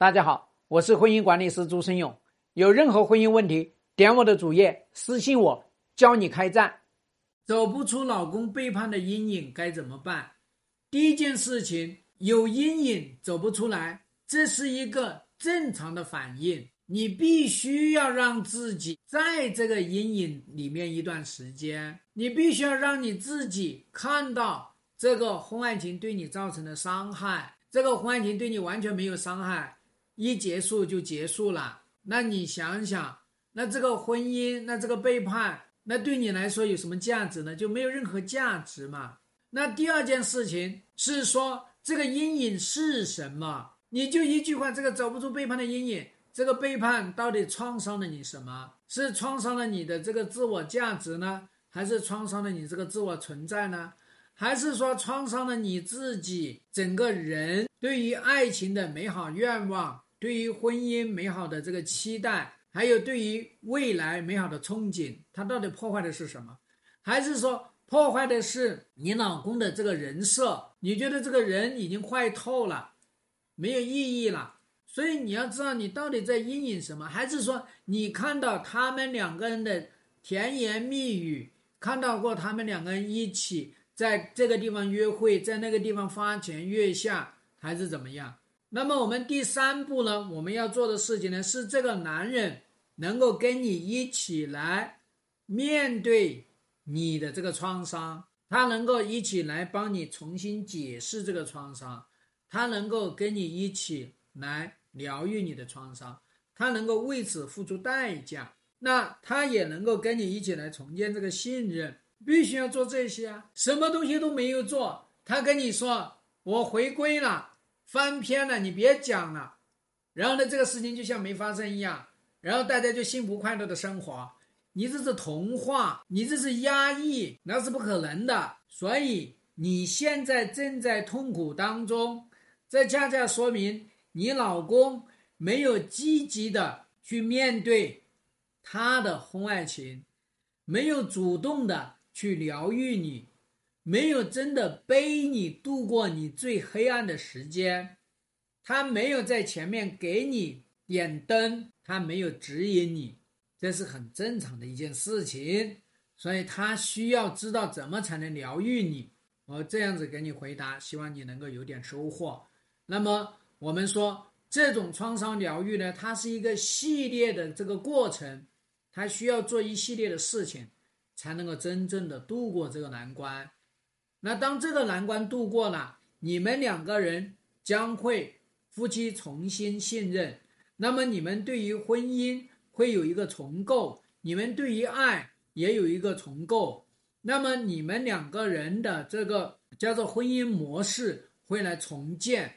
大家好，我是婚姻管理师朱生勇。有任何婚姻问题，点我的主页私信我，教你开战。走不出老公背叛的阴影该怎么办？第一件事情，有阴影走不出来，这是一个正常的反应。你必须要让自己在这个阴影里面一段时间，你必须要让你自己看到这个婚外情对你造成的伤害。这个婚外情对你完全没有伤害。一结束就结束了，那你想想，那这个婚姻，那这个背叛，那对你来说有什么价值呢？就没有任何价值嘛。那第二件事情是说，这个阴影是什么？你就一句话，这个走不出背叛的阴影，这个背叛到底创伤了你什么？是创伤了你的这个自我价值呢，还是创伤了你这个自我存在呢？还是说创伤了你自己整个人对于爱情的美好愿望？对于婚姻美好的这个期待，还有对于未来美好的憧憬，它到底破坏的是什么？还是说破坏的是你老公的这个人设？你觉得这个人已经坏透了，没有意义了？所以你要知道你到底在阴影什么？还是说你看到他们两个人的甜言蜜语，看到过他们两个人一起在这个地方约会，在那个地方花前月下，还是怎么样？那么我们第三步呢？我们要做的事情呢，是这个男人能够跟你一起来面对你的这个创伤，他能够一起来帮你重新解释这个创伤，他能够跟你一起来疗愈你的创伤，他能够为此付出代价，那他也能够跟你一起来重建这个信任，必须要做这些啊！什么东西都没有做，他跟你说我回归了。翻篇了，你别讲了，然后呢，这个事情就像没发生一样，然后大家就幸福快乐的生活。你这是童话，你这是压抑，那是不可能的。所以你现在正在痛苦当中，这恰恰说明你老公没有积极的去面对他的婚外情，没有主动的去疗愈你。没有真的背你度过你最黑暗的时间，他没有在前面给你点灯，他没有指引你，这是很正常的一件事情。所以他需要知道怎么才能疗愈你。我这样子给你回答，希望你能够有点收获。那么我们说这种创伤疗愈呢，它是一个系列的这个过程，它需要做一系列的事情，才能够真正的度过这个难关。那当这个难关度过了，你们两个人将会夫妻重新信任，那么你们对于婚姻会有一个重构，你们对于爱也有一个重构，那么你们两个人的这个叫做婚姻模式会来重建，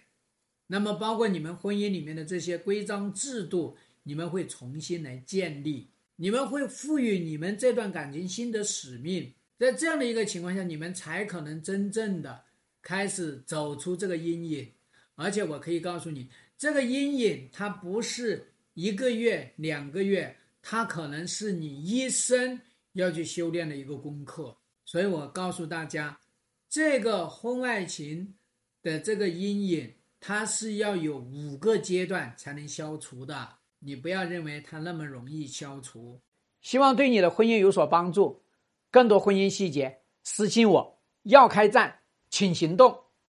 那么包括你们婚姻里面的这些规章制度，你们会重新来建立，你们会赋予你们这段感情新的使命。在这样的一个情况下，你们才可能真正的开始走出这个阴影。而且我可以告诉你，这个阴影它不是一个月、两个月，它可能是你一生要去修炼的一个功课。所以我告诉大家，这个婚外情的这个阴影，它是要有五个阶段才能消除的。你不要认为它那么容易消除。希望对你的婚姻有所帮助。更多婚姻细节，私信我。要开战，请行动。